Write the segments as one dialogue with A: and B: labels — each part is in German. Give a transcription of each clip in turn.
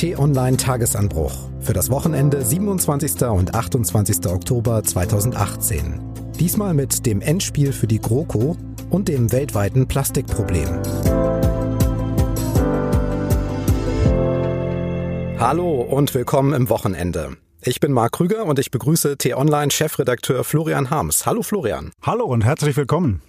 A: T-Online Tagesanbruch für das Wochenende 27. und 28. Oktober 2018. Diesmal mit dem Endspiel für die GroKo und dem weltweiten Plastikproblem. Hallo und willkommen im Wochenende. Ich bin Marc Krüger und ich begrüße T-Online-Chefredakteur Florian Harms. Hallo Florian.
B: Hallo und herzlich willkommen.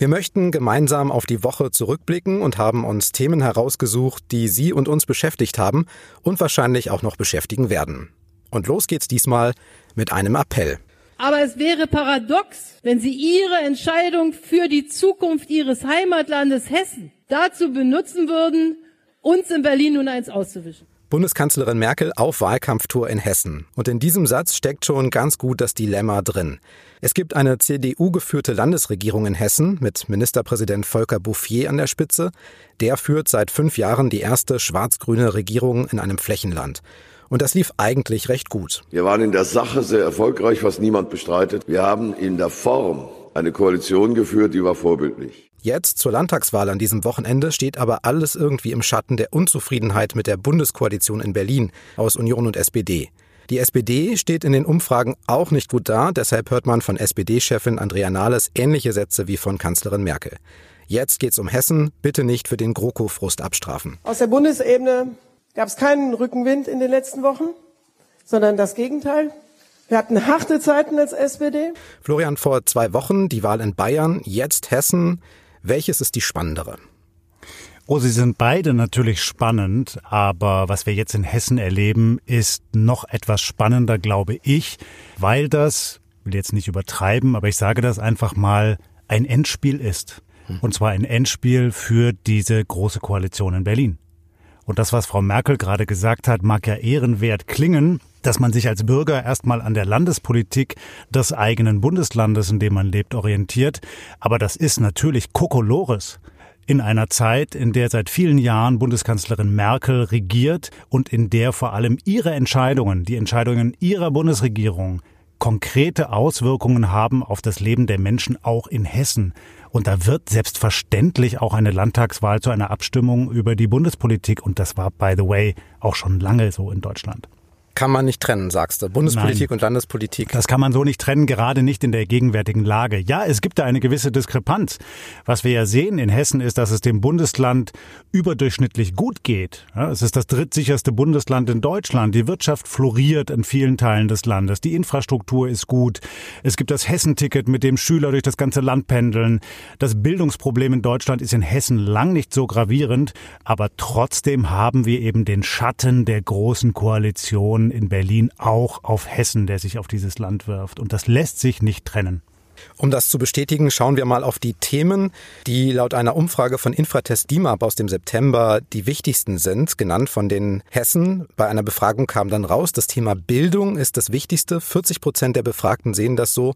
A: Wir möchten gemeinsam auf die Woche zurückblicken und haben uns Themen herausgesucht, die Sie und uns beschäftigt haben und wahrscheinlich auch noch beschäftigen werden. Und los geht's diesmal mit einem Appell.
C: Aber es wäre paradox, wenn Sie Ihre Entscheidung für die Zukunft Ihres Heimatlandes Hessen dazu benutzen würden, uns in Berlin nun eins auszuwischen.
A: Bundeskanzlerin Merkel auf Wahlkampftour in Hessen. Und in diesem Satz steckt schon ganz gut das Dilemma drin. Es gibt eine CDU-geführte Landesregierung in Hessen mit Ministerpräsident Volker Bouffier an der Spitze. Der führt seit fünf Jahren die erste schwarz-grüne Regierung in einem Flächenland. Und das lief eigentlich recht gut.
D: Wir waren in der Sache sehr erfolgreich, was niemand bestreitet. Wir haben in der Form eine Koalition geführt, die war vorbildlich.
A: Jetzt zur Landtagswahl an diesem Wochenende steht aber alles irgendwie im Schatten der Unzufriedenheit mit der Bundeskoalition in Berlin aus Union und SPD. Die SPD steht in den Umfragen auch nicht gut da, deshalb hört man von SPD-Chefin Andrea Nahles ähnliche Sätze wie von Kanzlerin Merkel. Jetzt geht's um Hessen, bitte nicht für den GroKo-Frust abstrafen.
E: Aus der Bundesebene gab es keinen Rückenwind in den letzten Wochen, sondern das Gegenteil. Wir hatten harte Zeiten als SPD.
A: Florian, vor zwei Wochen die Wahl in Bayern, jetzt Hessen. Welches ist die spannendere?
B: Oh, sie sind beide natürlich spannend, aber was wir jetzt in Hessen erleben, ist noch etwas spannender, glaube ich, weil das, will jetzt nicht übertreiben, aber ich sage das einfach mal, ein Endspiel ist. Und zwar ein Endspiel für diese große Koalition in Berlin. Und das, was Frau Merkel gerade gesagt hat, mag ja ehrenwert klingen, dass man sich als Bürger erstmal an der Landespolitik des eigenen Bundeslandes, in dem man lebt, orientiert. Aber das ist natürlich Kokolores in einer Zeit, in der seit vielen Jahren Bundeskanzlerin Merkel regiert und in der vor allem ihre Entscheidungen, die Entscheidungen ihrer Bundesregierung konkrete Auswirkungen haben auf das Leben der Menschen auch in Hessen. Und da wird selbstverständlich auch eine Landtagswahl zu einer Abstimmung über die Bundespolitik. Und das war, by the way, auch schon lange so in Deutschland
A: kann man nicht trennen, sagst du. Bundespolitik Nein. und Landespolitik.
B: Das kann man so nicht trennen, gerade nicht in der gegenwärtigen Lage. Ja, es gibt da eine gewisse Diskrepanz. Was wir ja sehen in Hessen ist, dass es dem Bundesland überdurchschnittlich gut geht. Ja, es ist das drittsicherste Bundesland in Deutschland. Die Wirtschaft floriert in vielen Teilen des Landes. Die Infrastruktur ist gut. Es gibt das Hessenticket, mit dem Schüler durch das ganze Land pendeln. Das Bildungsproblem in Deutschland ist in Hessen lang nicht so gravierend, aber trotzdem haben wir eben den Schatten der großen Koalition in Berlin auch auf Hessen, der sich auf dieses Land wirft. Und das lässt sich nicht trennen.
A: Um das zu bestätigen, schauen wir mal auf die Themen, die laut einer Umfrage von Infratest DIMAP aus dem September die wichtigsten sind, genannt von den Hessen. Bei einer Befragung kam dann raus, das Thema Bildung ist das Wichtigste. 40 Prozent der Befragten sehen das so.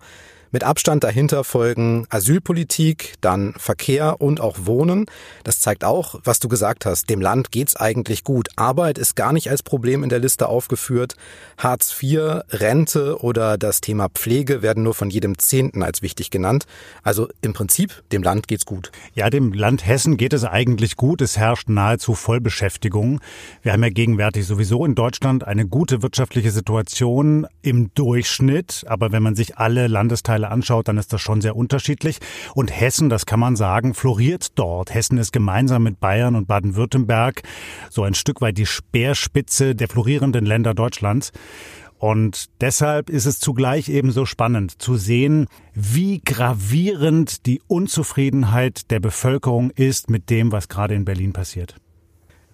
A: Mit Abstand dahinter folgen Asylpolitik, dann Verkehr und auch Wohnen. Das zeigt auch, was du gesagt hast. Dem Land geht's eigentlich gut. Arbeit ist gar nicht als Problem in der Liste aufgeführt. Hartz IV, Rente oder das Thema Pflege werden nur von jedem Zehnten als wichtig genannt. Also im Prinzip, dem Land geht's gut.
B: Ja, dem Land Hessen geht es eigentlich gut. Es herrscht nahezu Vollbeschäftigung. Wir haben ja gegenwärtig sowieso in Deutschland eine gute wirtschaftliche Situation im Durchschnitt. Aber wenn man sich alle Landesteile Stadtteile anschaut, dann ist das schon sehr unterschiedlich. Und Hessen, das kann man sagen, floriert dort. Hessen ist gemeinsam mit Bayern und Baden-Württemberg so ein Stück weit die Speerspitze der florierenden Länder Deutschlands. Und deshalb ist es zugleich ebenso spannend zu sehen, wie gravierend die Unzufriedenheit der Bevölkerung ist mit dem, was gerade in Berlin passiert.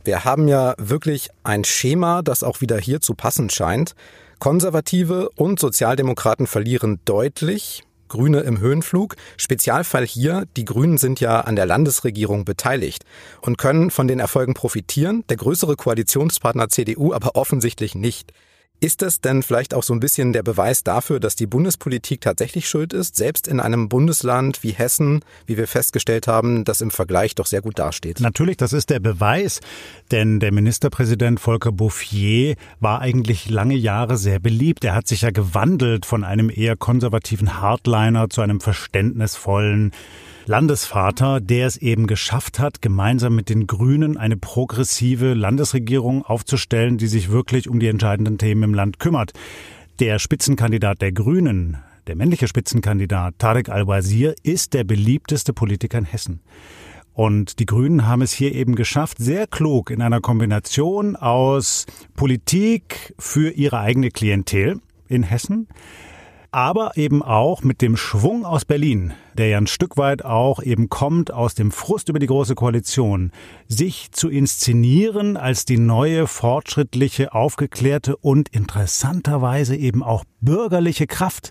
A: Wir haben ja wirklich ein Schema, das auch wieder hier zu passen scheint. Konservative und Sozialdemokraten verlieren deutlich. Grüne im Höhenflug. Spezialfall hier, die Grünen sind ja an der Landesregierung beteiligt und können von den Erfolgen profitieren, der größere Koalitionspartner CDU aber offensichtlich nicht. Ist das denn vielleicht auch so ein bisschen der Beweis dafür, dass die Bundespolitik tatsächlich schuld ist, selbst in einem Bundesland wie Hessen, wie wir festgestellt haben, das im Vergleich doch sehr gut dasteht?
B: Natürlich, das ist der Beweis, denn der Ministerpräsident Volker Bouffier war eigentlich lange Jahre sehr beliebt. Er hat sich ja gewandelt von einem eher konservativen Hardliner zu einem verständnisvollen Landesvater, der es eben geschafft hat, gemeinsam mit den Grünen eine progressive Landesregierung aufzustellen, die sich wirklich um die entscheidenden Themen im Land kümmert. Der Spitzenkandidat der Grünen, der männliche Spitzenkandidat Tarek Al-Wazir, ist der beliebteste Politiker in Hessen. Und die Grünen haben es hier eben geschafft, sehr klug in einer Kombination aus Politik für ihre eigene Klientel in Hessen, aber eben auch mit dem Schwung aus Berlin, der ja ein Stück weit auch eben kommt aus dem Frust über die Große Koalition, sich zu inszenieren als die neue, fortschrittliche, aufgeklärte und interessanterweise eben auch bürgerliche Kraft.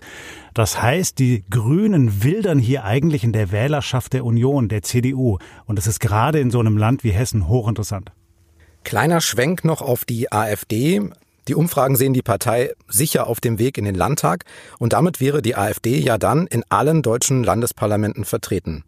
B: Das heißt, die Grünen wildern hier eigentlich in der Wählerschaft der Union, der CDU. Und das ist gerade in so einem Land wie Hessen hochinteressant.
A: Kleiner Schwenk noch auf die AfD. Die Umfragen sehen die Partei sicher auf dem Weg in den Landtag und damit wäre die AfD ja dann in allen deutschen Landesparlamenten vertreten.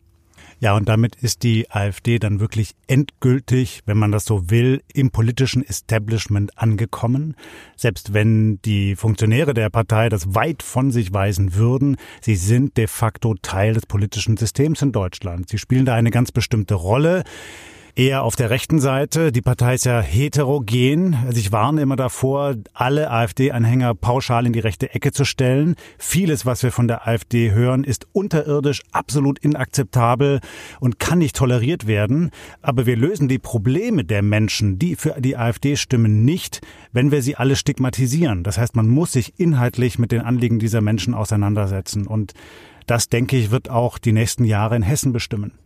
B: Ja, und damit ist die AfD dann wirklich endgültig, wenn man das so will, im politischen Establishment angekommen. Selbst wenn die Funktionäre der Partei das weit von sich weisen würden, sie sind de facto Teil des politischen Systems in Deutschland. Sie spielen da eine ganz bestimmte Rolle eher auf der rechten Seite. Die Partei ist ja heterogen. Also ich warne immer davor, alle AfD-Anhänger pauschal in die rechte Ecke zu stellen. Vieles, was wir von der AfD hören, ist unterirdisch, absolut inakzeptabel und kann nicht toleriert werden. Aber wir lösen die Probleme der Menschen, die für die AfD stimmen, nicht, wenn wir sie alle stigmatisieren. Das heißt, man muss sich inhaltlich mit den Anliegen dieser Menschen auseinandersetzen. Und das, denke ich, wird auch die nächsten Jahre in Hessen bestimmen.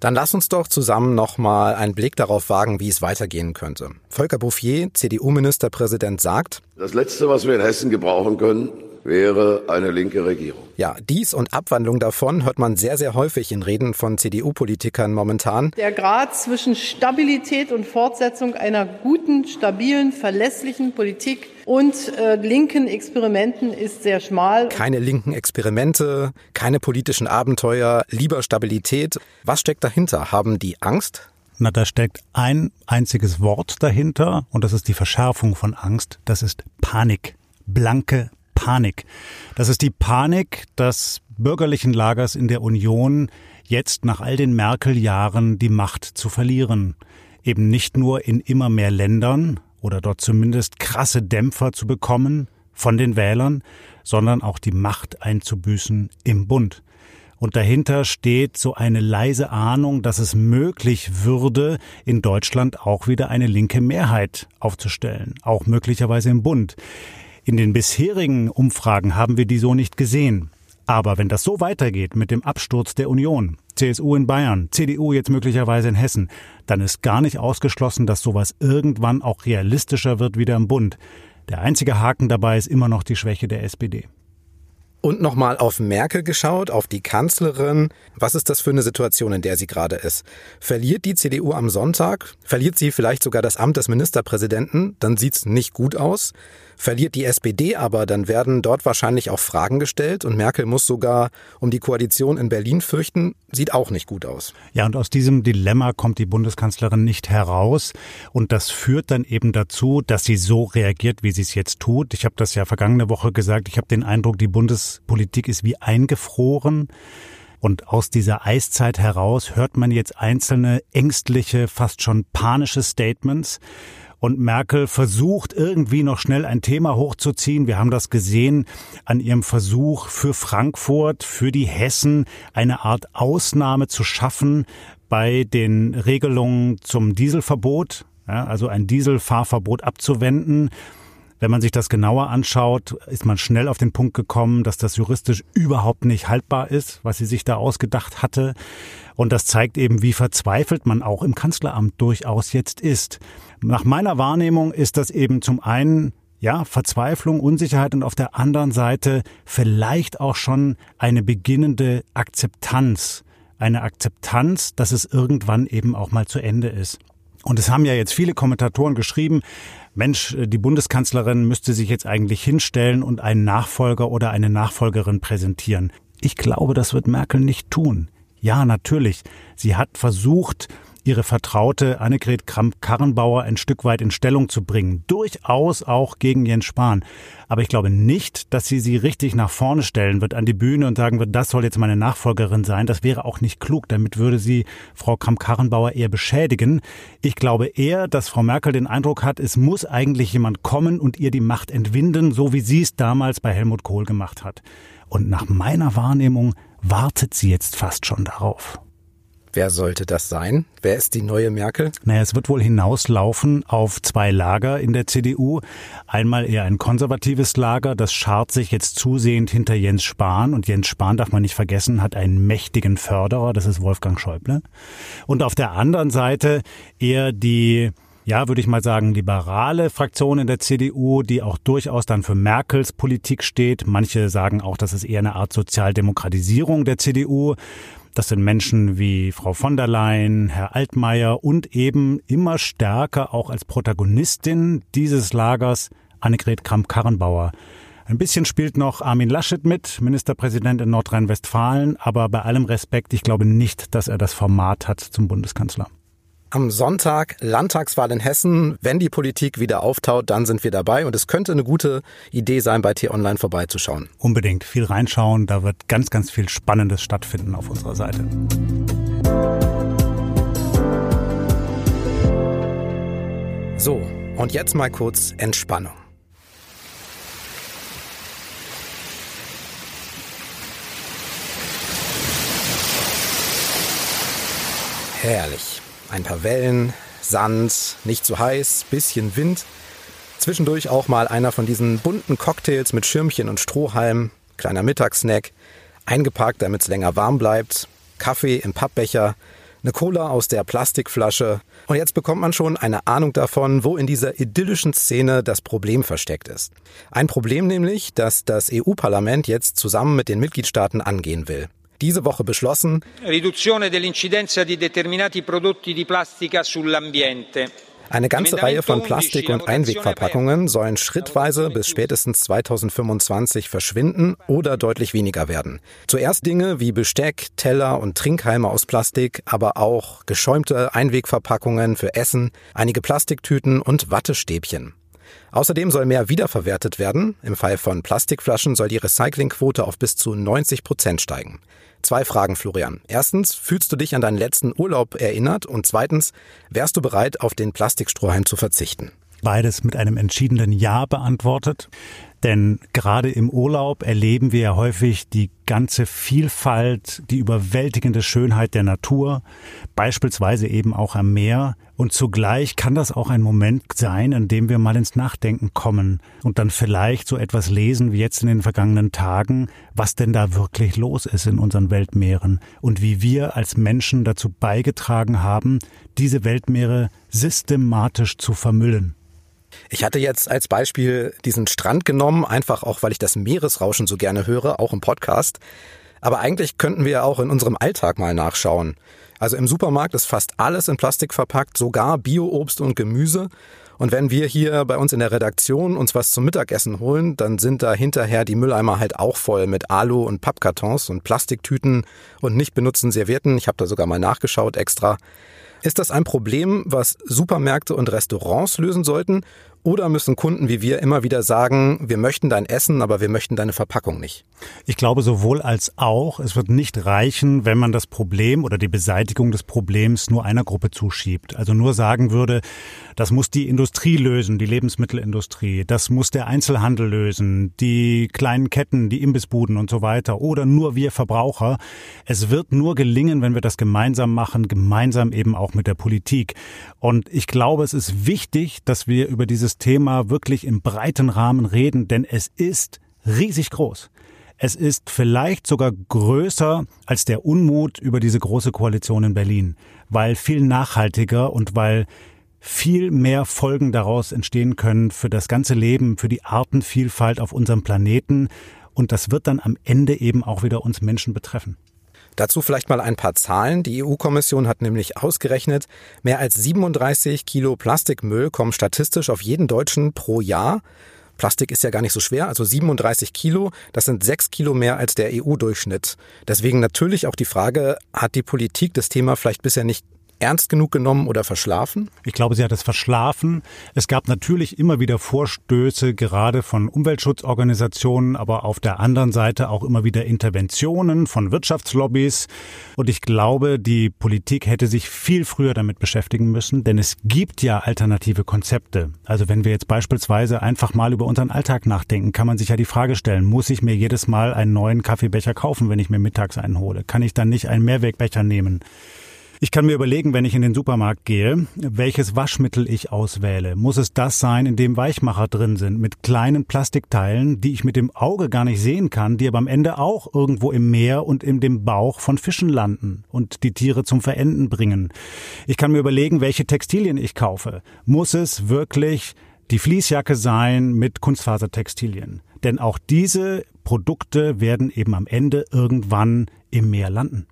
A: Dann lass uns doch zusammen nochmal einen Blick darauf wagen, wie es weitergehen könnte. Volker Bouffier, CDU-Ministerpräsident, sagt,
D: Das Letzte, was wir in Hessen gebrauchen können, wäre eine linke Regierung.
A: Ja, dies und Abwandlung davon hört man sehr, sehr häufig in Reden von CDU-Politikern momentan.
C: Der Grad zwischen Stabilität und Fortsetzung einer guten, stabilen, verlässlichen Politik und äh, linken Experimenten ist sehr schmal.
A: Keine linken Experimente, keine politischen Abenteuer, lieber Stabilität. Was steckt dahinter? Haben die Angst?
B: Na, da steckt ein einziges Wort dahinter und das ist die Verschärfung von Angst. Das ist Panik. Blanke Panik. Das ist die Panik des bürgerlichen Lagers in der Union, jetzt nach all den Merkel-Jahren die Macht zu verlieren. Eben nicht nur in immer mehr Ländern oder dort zumindest krasse Dämpfer zu bekommen von den Wählern, sondern auch die Macht einzubüßen im Bund. Und dahinter steht so eine leise Ahnung, dass es möglich würde, in Deutschland auch wieder eine linke Mehrheit aufzustellen, auch möglicherweise im Bund. In den bisherigen Umfragen haben wir die so nicht gesehen. Aber wenn das so weitergeht mit dem Absturz der Union, CSU in Bayern, CDU jetzt möglicherweise in Hessen, dann ist gar nicht ausgeschlossen, dass sowas irgendwann auch realistischer wird wieder im Bund. Der einzige Haken dabei ist immer noch die Schwäche der SPD.
A: Und nochmal auf Merkel geschaut, auf die Kanzlerin. Was ist das für eine Situation, in der sie gerade ist? Verliert die CDU am Sonntag? Verliert sie vielleicht sogar das Amt des Ministerpräsidenten? Dann sieht's nicht gut aus. Verliert die SPD aber, dann werden dort wahrscheinlich auch Fragen gestellt und Merkel muss sogar um die Koalition in Berlin fürchten. Sieht auch nicht gut aus.
B: Ja, und aus diesem Dilemma kommt die Bundeskanzlerin nicht heraus. Und das führt dann eben dazu, dass sie so reagiert, wie sie es jetzt tut. Ich habe das ja vergangene Woche gesagt. Ich habe den Eindruck, die Bundespolitik ist wie eingefroren. Und aus dieser Eiszeit heraus hört man jetzt einzelne ängstliche, fast schon panische Statements und Merkel versucht irgendwie noch schnell ein Thema hochzuziehen. Wir haben das gesehen an ihrem Versuch für Frankfurt, für die Hessen eine Art Ausnahme zu schaffen bei den Regelungen zum Dieselverbot, ja, also ein Dieselfahrverbot abzuwenden. Wenn man sich das genauer anschaut, ist man schnell auf den Punkt gekommen, dass das juristisch überhaupt nicht haltbar ist, was sie sich da ausgedacht hatte. Und das zeigt eben, wie verzweifelt man auch im Kanzleramt durchaus jetzt ist. Nach meiner Wahrnehmung ist das eben zum einen ja, Verzweiflung, Unsicherheit und auf der anderen Seite vielleicht auch schon eine beginnende Akzeptanz. Eine Akzeptanz, dass es irgendwann eben auch mal zu Ende ist. Und es haben ja jetzt viele Kommentatoren geschrieben, Mensch, die Bundeskanzlerin müsste sich jetzt eigentlich hinstellen und einen Nachfolger oder eine Nachfolgerin präsentieren. Ich glaube, das wird Merkel nicht tun. Ja, natürlich. Sie hat versucht, ihre Vertraute Annegret Kramp-Karrenbauer ein Stück weit in Stellung zu bringen. Durchaus auch gegen Jens Spahn. Aber ich glaube nicht, dass sie sie richtig nach vorne stellen wird an die Bühne und sagen wird, das soll jetzt meine Nachfolgerin sein. Das wäre auch nicht klug. Damit würde sie Frau Kramp-Karrenbauer eher beschädigen. Ich glaube eher, dass Frau Merkel den Eindruck hat, es muss eigentlich jemand kommen und ihr die Macht entwinden, so wie sie es damals bei Helmut Kohl gemacht hat. Und nach meiner Wahrnehmung wartet sie jetzt fast schon darauf.
A: Wer sollte das sein? Wer ist die neue Merkel?
B: Naja, es wird wohl hinauslaufen auf zwei Lager in der CDU. Einmal eher ein konservatives Lager, das schart sich jetzt zusehend hinter Jens Spahn. Und Jens Spahn, darf man nicht vergessen, hat einen mächtigen Förderer, das ist Wolfgang Schäuble. Und auf der anderen Seite eher die ja, würde ich mal sagen, liberale Fraktion in der CDU, die auch durchaus dann für Merkels Politik steht. Manche sagen auch, das ist eher eine Art Sozialdemokratisierung der CDU. Das sind Menschen wie Frau von der Leyen, Herr Altmaier und eben immer stärker auch als Protagonistin dieses Lagers Annegret Kramp-Karrenbauer. Ein bisschen spielt noch Armin Laschet mit, Ministerpräsident in Nordrhein-Westfalen, aber bei allem Respekt, ich glaube nicht, dass er das Format hat zum Bundeskanzler.
A: Am Sonntag Landtagswahl in Hessen. Wenn die Politik wieder auftaut, dann sind wir dabei. Und es könnte eine gute Idee sein, bei T-Online vorbeizuschauen.
B: Unbedingt viel reinschauen. Da wird ganz, ganz viel Spannendes stattfinden auf unserer Seite.
A: So, und jetzt mal kurz Entspannung. Herrlich. Ein paar Wellen, Sand, nicht zu heiß, bisschen Wind. Zwischendurch auch mal einer von diesen bunten Cocktails mit Schirmchen und Strohhalm, kleiner Mittagssnack, eingeparkt, damit es länger warm bleibt, Kaffee im Pappbecher, eine Cola aus der Plastikflasche. Und jetzt bekommt man schon eine Ahnung davon, wo in dieser idyllischen Szene das Problem versteckt ist. Ein Problem nämlich, das das EU-Parlament jetzt zusammen mit den Mitgliedstaaten angehen will diese Woche beschlossen. Eine ganze Reihe von Plastik- und Einwegverpackungen sollen schrittweise bis spätestens 2025 verschwinden oder deutlich weniger werden. Zuerst Dinge wie Besteck, Teller und Trinkhalme aus Plastik, aber auch geschäumte Einwegverpackungen für Essen, einige Plastiktüten und Wattestäbchen. Außerdem soll mehr wiederverwertet werden. Im Fall von Plastikflaschen soll die Recyclingquote auf bis zu 90 Prozent steigen. Zwei Fragen, Florian. Erstens, fühlst du dich an deinen letzten Urlaub erinnert? Und zweitens, wärst du bereit, auf den Plastikstrohhalm zu verzichten?
B: Beides mit einem entschiedenen Ja beantwortet. Denn gerade im Urlaub erleben wir ja häufig die ganze Vielfalt, die überwältigende Schönheit der Natur, beispielsweise eben auch am Meer. Und zugleich kann das auch ein Moment sein, in dem wir mal ins Nachdenken kommen und dann vielleicht so etwas lesen wie jetzt in den vergangenen Tagen, was denn da wirklich los ist in unseren Weltmeeren und wie wir als Menschen dazu beigetragen haben, diese Weltmeere systematisch zu vermüllen.
A: Ich hatte jetzt als Beispiel diesen Strand genommen, einfach auch, weil ich das Meeresrauschen so gerne höre, auch im Podcast. Aber eigentlich könnten wir auch in unserem Alltag mal nachschauen. Also im Supermarkt ist fast alles in Plastik verpackt, sogar Bioobst und Gemüse. Und wenn wir hier bei uns in der Redaktion uns was zum Mittagessen holen, dann sind da hinterher die Mülleimer halt auch voll mit Alu- und Pappkartons und Plastiktüten und nicht benutzten Servietten. Ich habe da sogar mal nachgeschaut extra. Ist das ein Problem, was Supermärkte und Restaurants lösen sollten? Oder müssen Kunden wie wir immer wieder sagen, wir möchten dein Essen, aber wir möchten deine Verpackung nicht?
B: Ich glaube sowohl als auch, es wird nicht reichen, wenn man das Problem oder die Beseitigung des Problems nur einer Gruppe zuschiebt. Also nur sagen würde, das muss die Industrie lösen, die Lebensmittelindustrie, das muss der Einzelhandel lösen, die kleinen Ketten, die Imbissbuden und so weiter oder nur wir Verbraucher. Es wird nur gelingen, wenn wir das gemeinsam machen, gemeinsam eben auch mit der Politik. Und ich glaube, es ist wichtig, dass wir über dieses dieses Thema wirklich im breiten Rahmen reden, denn es ist riesig groß. Es ist vielleicht sogar größer als der Unmut über diese große Koalition in Berlin, weil viel nachhaltiger und weil viel mehr Folgen daraus entstehen können für das ganze Leben, für die Artenvielfalt auf unserem Planeten. Und das wird dann am Ende eben auch wieder uns Menschen betreffen.
A: Dazu vielleicht mal ein paar Zahlen. Die EU-Kommission hat nämlich ausgerechnet, mehr als 37 Kilo Plastikmüll kommen statistisch auf jeden Deutschen pro Jahr. Plastik ist ja gar nicht so schwer, also 37 Kilo, das sind sechs Kilo mehr als der EU-Durchschnitt. Deswegen natürlich auch die Frage, hat die Politik das Thema vielleicht bisher nicht ernst genug genommen oder verschlafen?
B: Ich glaube, sie hat es verschlafen. Es gab natürlich immer wieder Vorstöße, gerade von Umweltschutzorganisationen, aber auf der anderen Seite auch immer wieder Interventionen von Wirtschaftslobbys. Und ich glaube, die Politik hätte sich viel früher damit beschäftigen müssen, denn es gibt ja alternative Konzepte. Also wenn wir jetzt beispielsweise einfach mal über unseren Alltag nachdenken, kann man sich ja die Frage stellen, muss ich mir jedes Mal einen neuen Kaffeebecher kaufen, wenn ich mir mittags einen hole? Kann ich dann nicht einen Mehrwegbecher nehmen? Ich kann mir überlegen, wenn ich in den Supermarkt gehe, welches Waschmittel ich auswähle. Muss es das sein, in dem Weichmacher drin sind, mit kleinen Plastikteilen, die ich mit dem Auge gar nicht sehen kann, die aber am Ende auch irgendwo im Meer und in dem Bauch von Fischen landen und die Tiere zum Verenden bringen. Ich kann mir überlegen, welche Textilien ich kaufe. Muss es wirklich die Fließjacke sein mit Kunstfasertextilien? Denn auch diese Produkte werden eben am Ende irgendwann im Meer landen.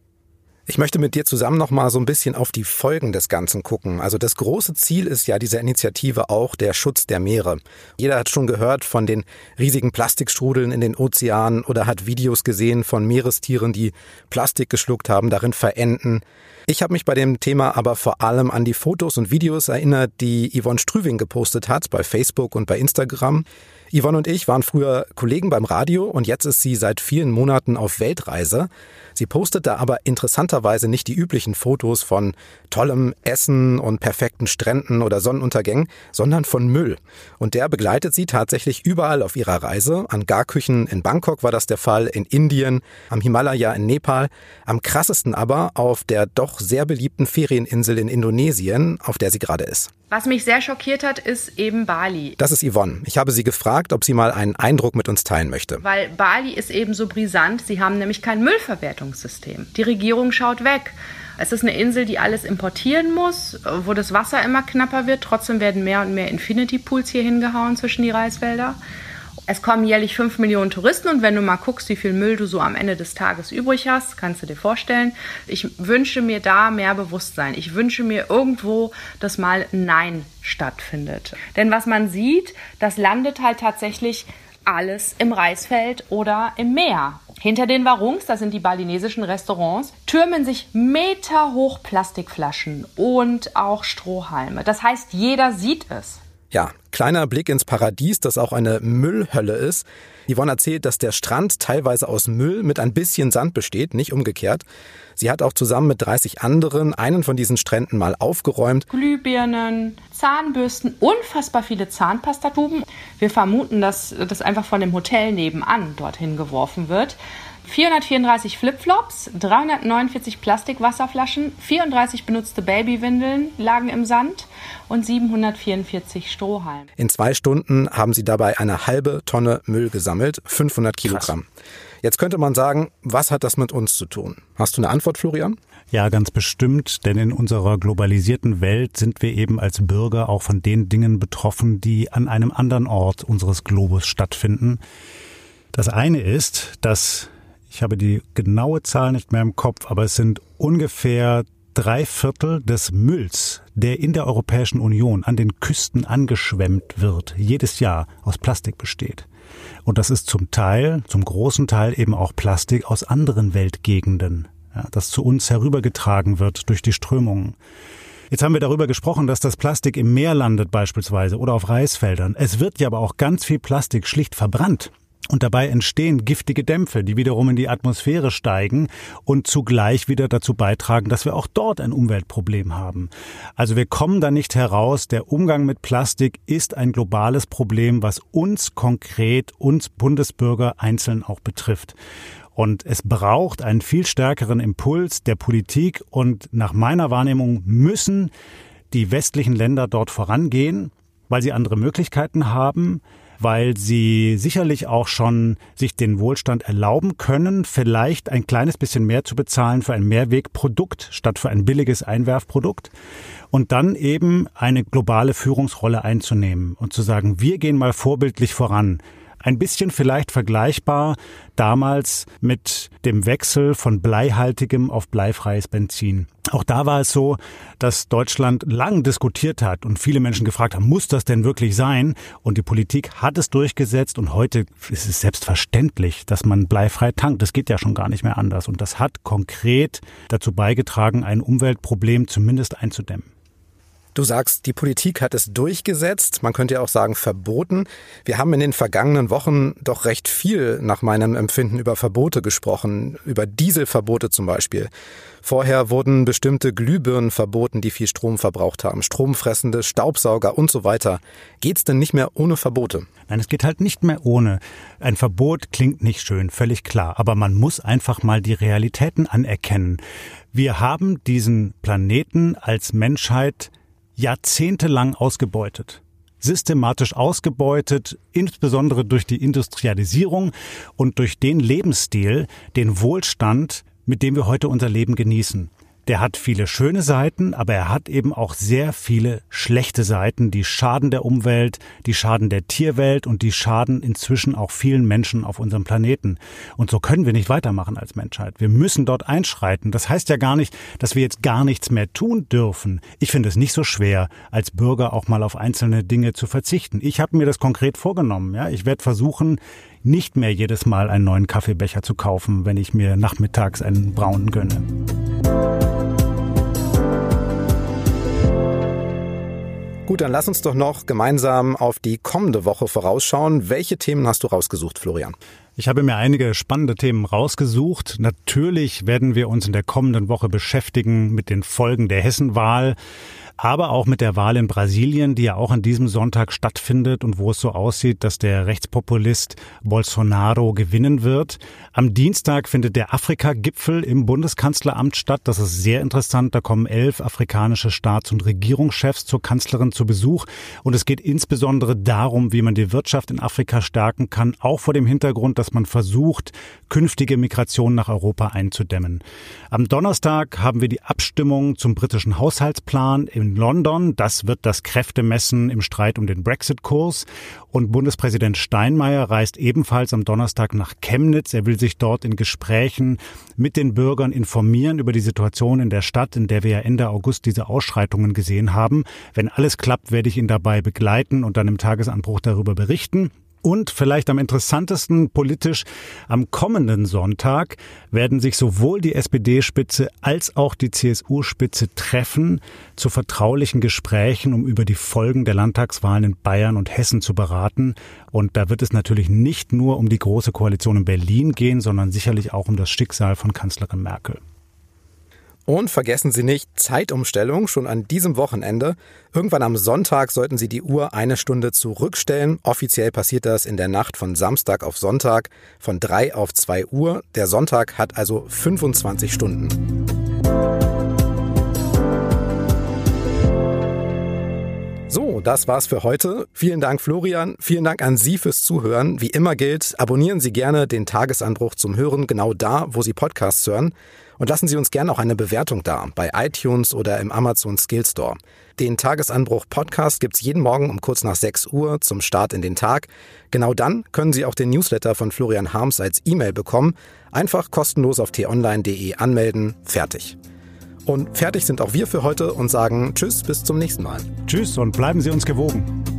A: Ich möchte mit dir zusammen noch mal so ein bisschen auf die Folgen des Ganzen gucken. Also das große Ziel ist ja dieser Initiative auch der Schutz der Meere. Jeder hat schon gehört von den riesigen Plastikstrudeln in den Ozeanen oder hat Videos gesehen von Meerestieren, die Plastik geschluckt haben, darin verenden. Ich habe mich bei dem Thema aber vor allem an die Fotos und Videos erinnert, die Yvonne Strüving gepostet hat bei Facebook und bei Instagram. Yvonne und ich waren früher Kollegen beim Radio und jetzt ist sie seit vielen Monaten auf Weltreise. Sie postet da aber interessanterweise nicht die üblichen Fotos von tollem Essen und perfekten Stränden oder Sonnenuntergängen, sondern von Müll. Und der begleitet sie tatsächlich überall auf ihrer Reise. An Garküchen in Bangkok war das der Fall, in Indien, am Himalaya in Nepal, am krassesten aber auf der doch sehr beliebten Ferieninsel in Indonesien, auf der sie gerade ist.
F: Was mich sehr schockiert hat, ist eben Bali.
A: Das ist Yvonne. Ich habe sie gefragt, ob sie mal einen Eindruck mit uns teilen möchte.
F: Weil Bali ist eben so brisant. Sie haben nämlich kein Müllverwertungssystem. Die Regierung schaut weg. Es ist eine Insel, die alles importieren muss, wo das Wasser immer knapper wird. Trotzdem werden mehr und mehr Infinity Pools hier hingehauen zwischen die Reiswälder. Es kommen jährlich 5 Millionen Touristen und wenn du mal guckst, wie viel Müll du so am Ende des Tages übrig hast, kannst du dir vorstellen. Ich wünsche mir da mehr Bewusstsein. Ich wünsche mir irgendwo, dass mal Nein stattfindet. Denn was man sieht, das landet halt tatsächlich alles im Reisfeld oder im Meer. Hinter den Warungs, das sind die balinesischen Restaurants, türmen sich meterhoch Plastikflaschen und auch Strohhalme. Das heißt, jeder sieht es.
A: Ja, kleiner Blick ins Paradies, das auch eine Müllhölle ist. Yvonne erzählt, dass der Strand teilweise aus Müll mit ein bisschen Sand besteht, nicht umgekehrt. Sie hat auch zusammen mit 30 anderen einen von diesen Stränden mal aufgeräumt.
F: Glühbirnen, Zahnbürsten, unfassbar viele Zahnpastatuben. Wir vermuten, dass das einfach von dem Hotel nebenan dorthin geworfen wird. 434 Flipflops, 349 Plastikwasserflaschen, 34 benutzte Babywindeln lagen im Sand und 744 Strohhalme.
A: In zwei Stunden haben sie dabei eine halbe Tonne Müll gesammelt, 500 Kilogramm. Krass. Jetzt könnte man sagen, was hat das mit uns zu tun? Hast du eine Antwort, Florian?
B: Ja, ganz bestimmt, denn in unserer globalisierten Welt sind wir eben als Bürger auch von den Dingen betroffen, die an einem anderen Ort unseres Globus stattfinden. Das eine ist, dass ich habe die genaue Zahl nicht mehr im Kopf, aber es sind ungefähr drei Viertel des Mülls, der in der Europäischen Union an den Küsten angeschwemmt wird, jedes Jahr aus Plastik besteht. Und das ist zum Teil, zum großen Teil eben auch Plastik aus anderen Weltgegenden, ja, das zu uns herübergetragen wird durch die Strömungen. Jetzt haben wir darüber gesprochen, dass das Plastik im Meer landet beispielsweise oder auf Reisfeldern. Es wird ja aber auch ganz viel Plastik schlicht verbrannt. Und dabei entstehen giftige Dämpfe, die wiederum in die Atmosphäre steigen und zugleich wieder dazu beitragen, dass wir auch dort ein Umweltproblem haben. Also wir kommen da nicht heraus. Der Umgang mit Plastik ist ein globales Problem, was uns konkret, uns Bundesbürger einzeln auch betrifft. Und es braucht einen viel stärkeren Impuls der Politik und nach meiner Wahrnehmung müssen die westlichen Länder dort vorangehen, weil sie andere Möglichkeiten haben weil sie sicherlich auch schon sich den Wohlstand erlauben können, vielleicht ein kleines bisschen mehr zu bezahlen für ein Mehrwegprodukt statt für ein billiges Einwerfprodukt und dann eben eine globale Führungsrolle einzunehmen und zu sagen, wir gehen mal vorbildlich voran. Ein bisschen vielleicht vergleichbar damals mit dem Wechsel von bleihaltigem auf bleifreies Benzin. Auch da war es so, dass Deutschland lang diskutiert hat und viele Menschen gefragt haben, muss das denn wirklich sein? Und die Politik hat es durchgesetzt und heute ist es selbstverständlich, dass man bleifrei tankt. Das geht ja schon gar nicht mehr anders. Und das hat konkret dazu beigetragen, ein Umweltproblem zumindest einzudämmen.
A: Du sagst, die Politik hat es durchgesetzt, man könnte ja auch sagen verboten. Wir haben in den vergangenen Wochen doch recht viel nach meinem Empfinden über Verbote gesprochen, über Dieselverbote zum Beispiel. Vorher wurden bestimmte Glühbirnen verboten, die viel Strom verbraucht haben, stromfressende Staubsauger und so weiter. Geht's denn nicht mehr ohne Verbote?
B: Nein, es geht halt nicht mehr ohne. Ein Verbot klingt nicht schön, völlig klar, aber man muss einfach mal die Realitäten anerkennen. Wir haben diesen Planeten als Menschheit jahrzehntelang ausgebeutet. Systematisch ausgebeutet, insbesondere durch die Industrialisierung und durch den Lebensstil, den Wohlstand, mit dem wir heute unser Leben genießen der hat viele schöne Seiten, aber er hat eben auch sehr viele schlechte Seiten, die schaden der Umwelt, die schaden der Tierwelt und die schaden inzwischen auch vielen Menschen auf unserem Planeten. Und so können wir nicht weitermachen als Menschheit. Wir müssen dort einschreiten. Das heißt ja gar nicht, dass wir jetzt gar nichts mehr tun dürfen. Ich finde es nicht so schwer, als Bürger auch mal auf einzelne Dinge zu verzichten. Ich habe mir das konkret vorgenommen. Ja, ich werde versuchen, nicht mehr jedes Mal einen neuen Kaffeebecher zu kaufen, wenn ich mir nachmittags einen braunen gönne.
A: Gut, dann lass uns doch noch gemeinsam auf die kommende Woche vorausschauen. Welche Themen hast du rausgesucht, Florian?
B: Ich habe mir einige spannende Themen rausgesucht. Natürlich werden wir uns in der kommenden Woche beschäftigen mit den Folgen der Hessenwahl aber auch mit der Wahl in Brasilien, die ja auch an diesem Sonntag stattfindet und wo es so aussieht, dass der Rechtspopulist Bolsonaro gewinnen wird. Am Dienstag findet der Afrika-Gipfel im Bundeskanzleramt statt. Das ist sehr interessant. Da kommen elf afrikanische Staats- und Regierungschefs zur Kanzlerin zu Besuch. Und es geht insbesondere darum, wie man die Wirtschaft in Afrika stärken kann, auch vor dem Hintergrund, dass man versucht, künftige Migration nach Europa einzudämmen. Am Donnerstag haben wir die Abstimmung zum britischen Haushaltsplan im in London. Das wird das Kräftemessen im Streit um den Brexit-Kurs. Und Bundespräsident Steinmeier reist ebenfalls am Donnerstag nach Chemnitz. Er will sich dort in Gesprächen mit den Bürgern informieren über die Situation in der Stadt, in der wir ja Ende August diese Ausschreitungen gesehen haben. Wenn alles klappt, werde ich ihn dabei begleiten und dann im Tagesanbruch darüber berichten. Und vielleicht am interessantesten politisch, am kommenden Sonntag werden sich sowohl die SPD-Spitze als auch die CSU-Spitze treffen zu vertraulichen Gesprächen, um über die Folgen der Landtagswahlen in Bayern und Hessen zu beraten. Und da wird es natürlich nicht nur um die Große Koalition in Berlin gehen, sondern sicherlich auch um das Schicksal von Kanzlerin Merkel.
A: Und vergessen Sie nicht, Zeitumstellung schon an diesem Wochenende. Irgendwann am Sonntag sollten Sie die Uhr eine Stunde zurückstellen. Offiziell passiert das in der Nacht von Samstag auf Sonntag von 3 auf 2 Uhr. Der Sonntag hat also 25 Stunden. Das war's für heute. Vielen Dank, Florian. Vielen Dank an Sie fürs Zuhören. Wie immer gilt, abonnieren Sie gerne den Tagesanbruch zum Hören genau da, wo Sie Podcasts hören. Und lassen Sie uns gerne auch eine Bewertung da bei iTunes oder im Amazon Skill Store. Den Tagesanbruch Podcast gibt's jeden Morgen um kurz nach 6 Uhr zum Start in den Tag. Genau dann können Sie auch den Newsletter von Florian Harms als E-Mail bekommen. Einfach kostenlos auf t-online.de anmelden. Fertig. Und fertig sind auch wir für heute und sagen Tschüss, bis zum nächsten Mal.
B: Tschüss und bleiben Sie uns gewogen.